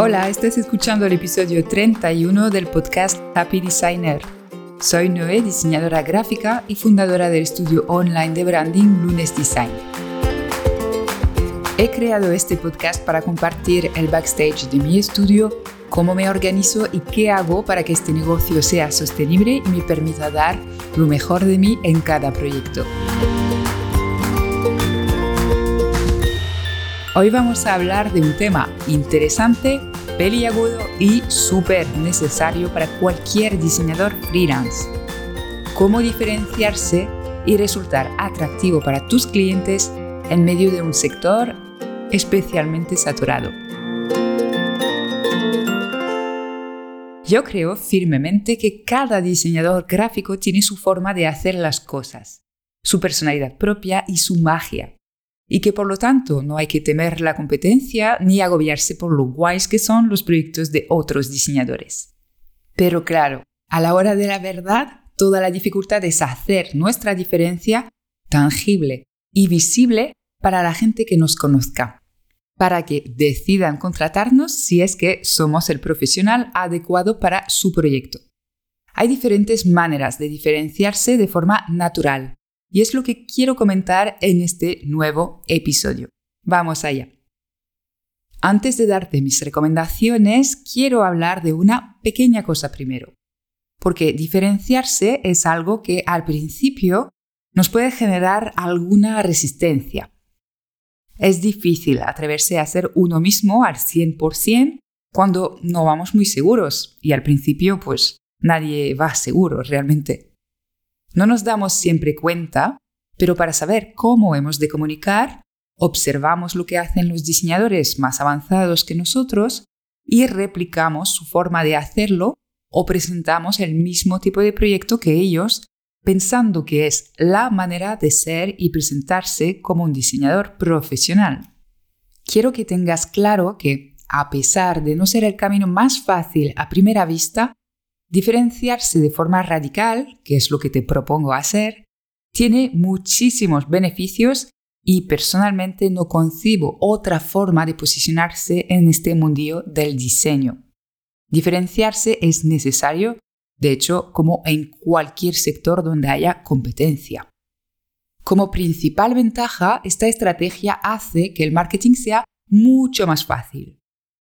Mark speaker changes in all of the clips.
Speaker 1: Hola, estás escuchando el episodio 31 del podcast Happy Designer. Soy Noé, diseñadora gráfica y fundadora del estudio online de branding Lunes Design. He creado este podcast para compartir el backstage de mi estudio, cómo me organizo y qué hago para que este negocio sea sostenible y me permita dar lo mejor de mí en cada proyecto. Hoy vamos a hablar de un tema interesante, peliagudo y súper necesario para cualquier diseñador freelance. Cómo diferenciarse y resultar atractivo para tus clientes en medio de un sector especialmente saturado. Yo creo firmemente que cada diseñador gráfico tiene su forma de hacer las cosas, su personalidad propia y su magia y que por lo tanto no hay que temer la competencia ni agobiarse por lo guays que son los proyectos de otros diseñadores. Pero claro, a la hora de la verdad, toda la dificultad es hacer nuestra diferencia tangible y visible para la gente que nos conozca, para que decidan contratarnos si es que somos el profesional adecuado para su proyecto. Hay diferentes maneras de diferenciarse de forma natural, y es lo que quiero comentar en este nuevo episodio. Vamos allá. Antes de darte mis recomendaciones, quiero hablar de una pequeña cosa primero. Porque diferenciarse es algo que al principio nos puede generar alguna resistencia. Es difícil atreverse a ser uno mismo al 100% cuando no vamos muy seguros y al principio pues nadie va seguro realmente. No nos damos siempre cuenta, pero para saber cómo hemos de comunicar, observamos lo que hacen los diseñadores más avanzados que nosotros y replicamos su forma de hacerlo o presentamos el mismo tipo de proyecto que ellos, pensando que es la manera de ser y presentarse como un diseñador profesional. Quiero que tengas claro que, a pesar de no ser el camino más fácil a primera vista, Diferenciarse de forma radical, que es lo que te propongo hacer, tiene muchísimos beneficios y personalmente no concibo otra forma de posicionarse en este mundillo del diseño. Diferenciarse es necesario, de hecho, como en cualquier sector donde haya competencia. Como principal ventaja, esta estrategia hace que el marketing sea mucho más fácil.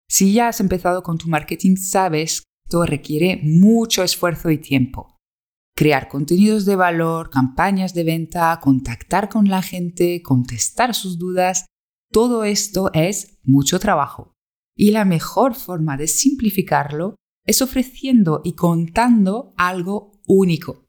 Speaker 1: Si ya has empezado con tu marketing, sabes esto requiere mucho esfuerzo y tiempo. Crear contenidos de valor, campañas de venta, contactar con la gente, contestar sus dudas, todo esto es mucho trabajo. Y la mejor forma de simplificarlo es ofreciendo y contando algo único.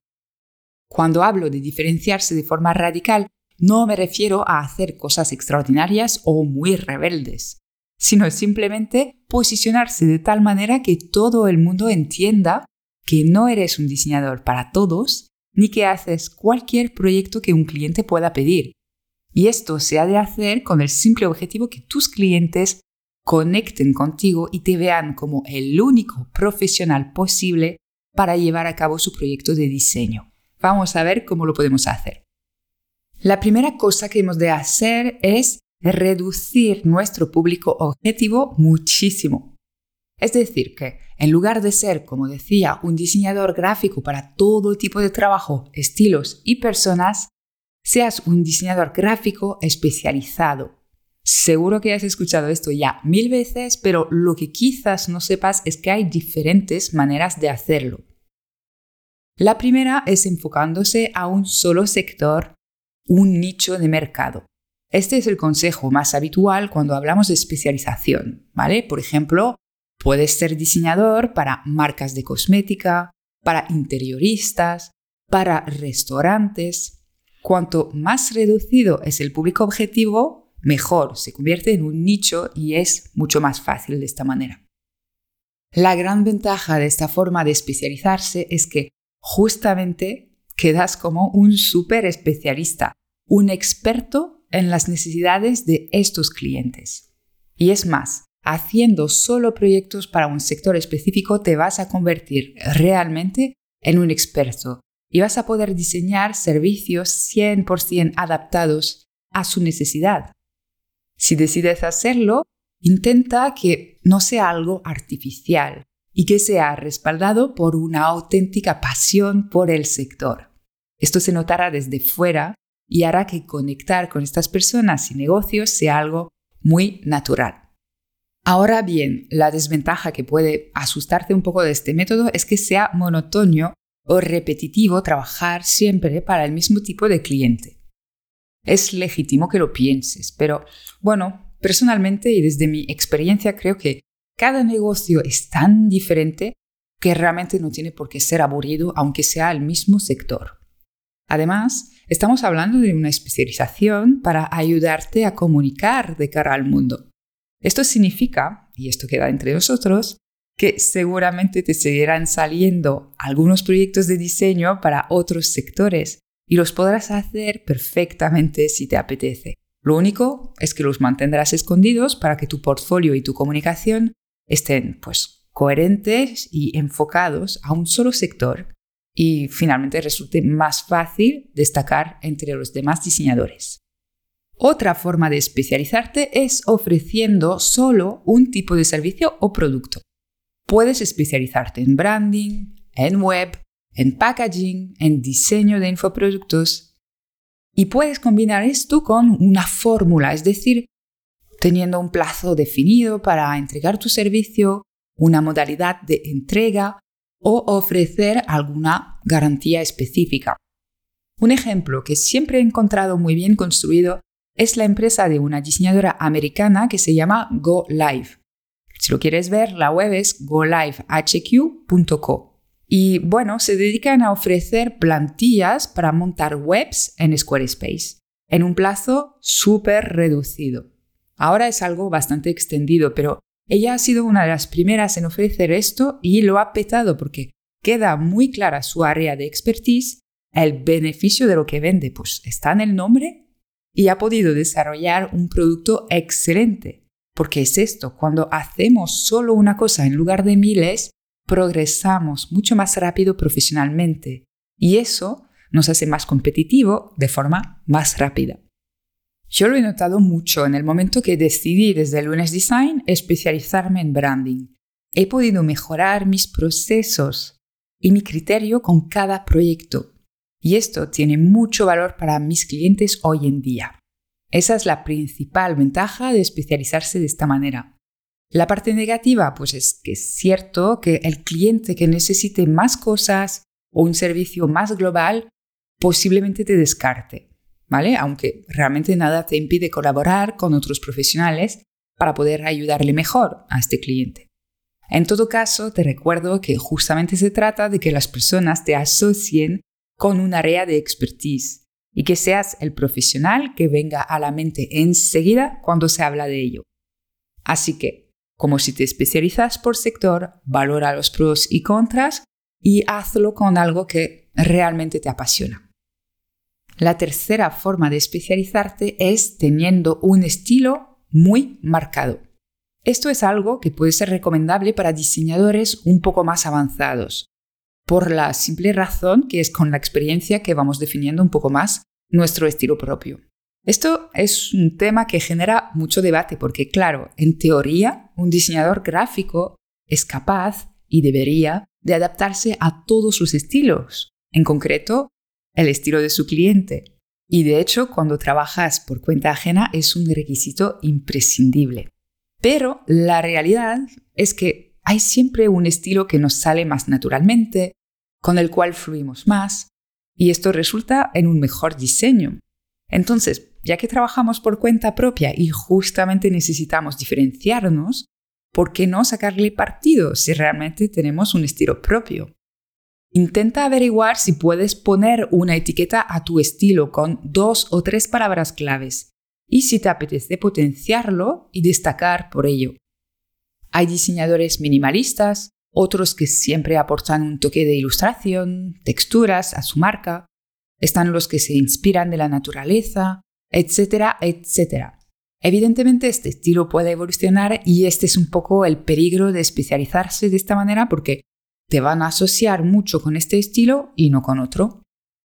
Speaker 1: Cuando hablo de diferenciarse de forma radical, no me refiero a hacer cosas extraordinarias o muy rebeldes sino simplemente posicionarse de tal manera que todo el mundo entienda que no eres un diseñador para todos, ni que haces cualquier proyecto que un cliente pueda pedir. Y esto se ha de hacer con el simple objetivo que tus clientes conecten contigo y te vean como el único profesional posible para llevar a cabo su proyecto de diseño. Vamos a ver cómo lo podemos hacer. La primera cosa que hemos de hacer es reducir nuestro público objetivo muchísimo. Es decir, que en lugar de ser, como decía, un diseñador gráfico para todo tipo de trabajo, estilos y personas, seas un diseñador gráfico especializado. Seguro que has escuchado esto ya mil veces, pero lo que quizás no sepas es que hay diferentes maneras de hacerlo. La primera es enfocándose a un solo sector, un nicho de mercado. Este es el consejo más habitual cuando hablamos de especialización, ¿vale? Por ejemplo, puedes ser diseñador para marcas de cosmética, para interioristas, para restaurantes. Cuanto más reducido es el público objetivo, mejor, se convierte en un nicho y es mucho más fácil de esta manera. La gran ventaja de esta forma de especializarse es que justamente quedas como un súper especialista, un experto en las necesidades de estos clientes. Y es más, haciendo solo proyectos para un sector específico te vas a convertir realmente en un experto y vas a poder diseñar servicios 100% adaptados a su necesidad. Si decides hacerlo, intenta que no sea algo artificial y que sea respaldado por una auténtica pasión por el sector. Esto se notará desde fuera y hará que conectar con estas personas y negocios sea algo muy natural. Ahora bien, la desventaja que puede asustarte un poco de este método es que sea monotonio o repetitivo trabajar siempre para el mismo tipo de cliente. Es legítimo que lo pienses, pero bueno, personalmente y desde mi experiencia creo que cada negocio es tan diferente que realmente no tiene por qué ser aburrido aunque sea el mismo sector. Además, estamos hablando de una especialización para ayudarte a comunicar de cara al mundo. Esto significa, y esto queda entre nosotros, que seguramente te seguirán saliendo algunos proyectos de diseño para otros sectores y los podrás hacer perfectamente si te apetece. Lo único es que los mantendrás escondidos para que tu portfolio y tu comunicación estén pues coherentes y enfocados a un solo sector y finalmente resulte más fácil destacar entre los demás diseñadores. Otra forma de especializarte es ofreciendo solo un tipo de servicio o producto. Puedes especializarte en branding, en web, en packaging, en diseño de infoproductos. Y puedes combinar esto con una fórmula, es decir, teniendo un plazo definido para entregar tu servicio, una modalidad de entrega o ofrecer alguna garantía específica. Un ejemplo que siempre he encontrado muy bien construido es la empresa de una diseñadora americana que se llama Go Live. Si lo quieres ver, la web es golivehq.co. Y bueno, se dedican a ofrecer plantillas para montar webs en Squarespace, en un plazo súper reducido. Ahora es algo bastante extendido, pero ella ha sido una de las primeras en ofrecer esto y lo ha petado porque queda muy clara su área de expertise, el beneficio de lo que vende, pues está en el nombre y ha podido desarrollar un producto excelente. Porque es esto, cuando hacemos solo una cosa en lugar de miles, progresamos mucho más rápido profesionalmente y eso nos hace más competitivo de forma más rápida. Yo lo he notado mucho en el momento que decidí desde Lunes Design especializarme en branding. He podido mejorar mis procesos y mi criterio con cada proyecto. Y esto tiene mucho valor para mis clientes hoy en día. Esa es la principal ventaja de especializarse de esta manera. La parte negativa, pues es que es cierto que el cliente que necesite más cosas o un servicio más global posiblemente te descarte. ¿Vale? Aunque realmente nada te impide colaborar con otros profesionales para poder ayudarle mejor a este cliente. En todo caso, te recuerdo que justamente se trata de que las personas te asocien con un área de expertise y que seas el profesional que venga a la mente enseguida cuando se habla de ello. Así que, como si te especializas por sector, valora los pros y contras y hazlo con algo que realmente te apasiona. La tercera forma de especializarte es teniendo un estilo muy marcado. Esto es algo que puede ser recomendable para diseñadores un poco más avanzados, por la simple razón que es con la experiencia que vamos definiendo un poco más nuestro estilo propio. Esto es un tema que genera mucho debate porque, claro, en teoría, un diseñador gráfico es capaz y debería de adaptarse a todos los estilos, en concreto el estilo de su cliente. Y de hecho, cuando trabajas por cuenta ajena es un requisito imprescindible. Pero la realidad es que hay siempre un estilo que nos sale más naturalmente, con el cual fluimos más, y esto resulta en un mejor diseño. Entonces, ya que trabajamos por cuenta propia y justamente necesitamos diferenciarnos, ¿por qué no sacarle partido si realmente tenemos un estilo propio? Intenta averiguar si puedes poner una etiqueta a tu estilo con dos o tres palabras claves y si te apetece potenciarlo y destacar por ello. Hay diseñadores minimalistas, otros que siempre aportan un toque de ilustración, texturas a su marca, están los que se inspiran de la naturaleza, etcétera, etcétera. Evidentemente este estilo puede evolucionar y este es un poco el peligro de especializarse de esta manera porque te van a asociar mucho con este estilo y no con otro.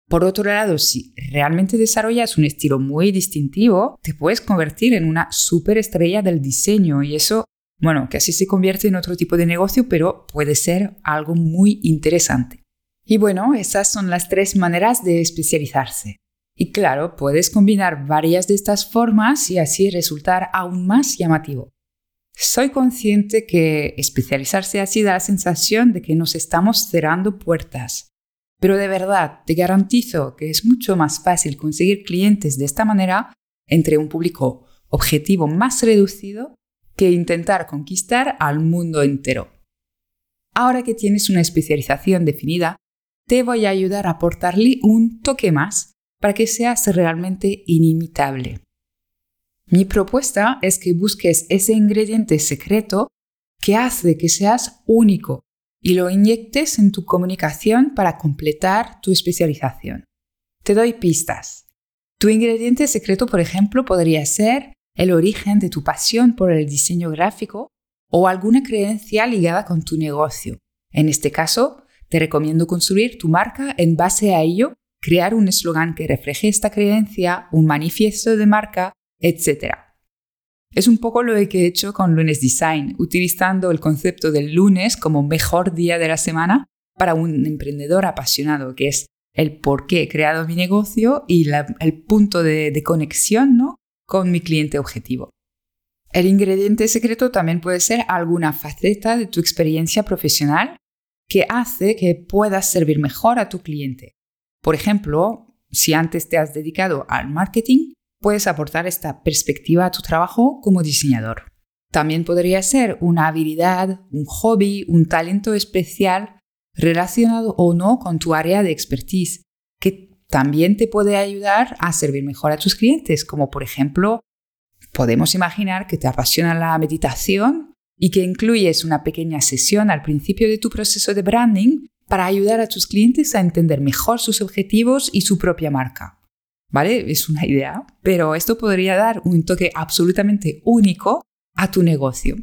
Speaker 1: Por otro lado, si realmente desarrollas un estilo muy distintivo, te puedes convertir en una superestrella del diseño y eso, bueno, así se convierte en otro tipo de negocio, pero puede ser algo muy interesante. Y bueno, esas son las tres maneras de especializarse. Y claro, puedes combinar varias de estas formas y así resultar aún más llamativo. Soy consciente que especializarse así da la sensación de que nos estamos cerrando puertas, pero de verdad, te garantizo que es mucho más fácil conseguir clientes de esta manera entre un público objetivo más reducido que intentar conquistar al mundo entero. Ahora que tienes una especialización definida, te voy a ayudar a aportarle un toque más para que seas realmente inimitable. Mi propuesta es que busques ese ingrediente secreto que hace que seas único y lo inyectes en tu comunicación para completar tu especialización. Te doy pistas. Tu ingrediente secreto, por ejemplo, podría ser el origen de tu pasión por el diseño gráfico o alguna creencia ligada con tu negocio. En este caso, te recomiendo construir tu marca en base a ello, crear un eslogan que refleje esta creencia, un manifiesto de marca, etc. Es un poco lo que he hecho con Lunes Design, utilizando el concepto del lunes como mejor día de la semana para un emprendedor apasionado, que es el por qué he creado mi negocio y el punto de, de conexión ¿no? con mi cliente objetivo. El ingrediente secreto también puede ser alguna faceta de tu experiencia profesional que hace que puedas servir mejor a tu cliente. Por ejemplo, si antes te has dedicado al marketing, puedes aportar esta perspectiva a tu trabajo como diseñador. También podría ser una habilidad, un hobby, un talento especial relacionado o no con tu área de expertise, que también te puede ayudar a servir mejor a tus clientes, como por ejemplo, podemos imaginar que te apasiona la meditación y que incluyes una pequeña sesión al principio de tu proceso de branding para ayudar a tus clientes a entender mejor sus objetivos y su propia marca. ¿Vale? Es una idea, pero esto podría dar un toque absolutamente único a tu negocio.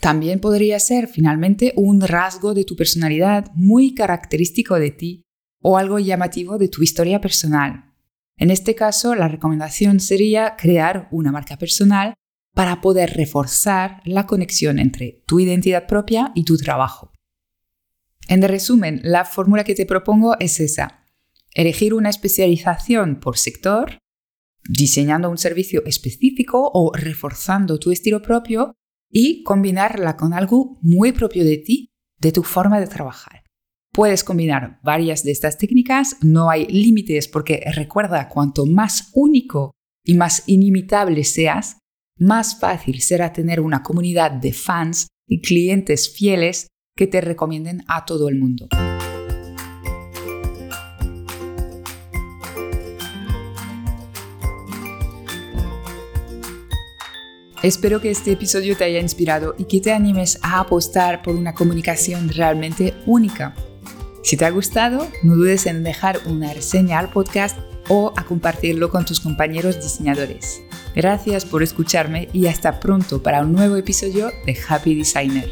Speaker 1: También podría ser finalmente un rasgo de tu personalidad muy característico de ti o algo llamativo de tu historia personal. En este caso, la recomendación sería crear una marca personal para poder reforzar la conexión entre tu identidad propia y tu trabajo. En resumen, la fórmula que te propongo es esa elegir una especialización por sector, diseñando un servicio específico o reforzando tu estilo propio y combinarla con algo muy propio de ti, de tu forma de trabajar. Puedes combinar varias de estas técnicas, no hay límites porque recuerda, cuanto más único y más inimitable seas, más fácil será tener una comunidad de fans y clientes fieles que te recomienden a todo el mundo. Espero que este episodio te haya inspirado y que te animes a apostar por una comunicación realmente única. Si te ha gustado, no dudes en dejar una reseña al podcast o a compartirlo con tus compañeros diseñadores. Gracias por escucharme y hasta pronto para un nuevo episodio de Happy Designer.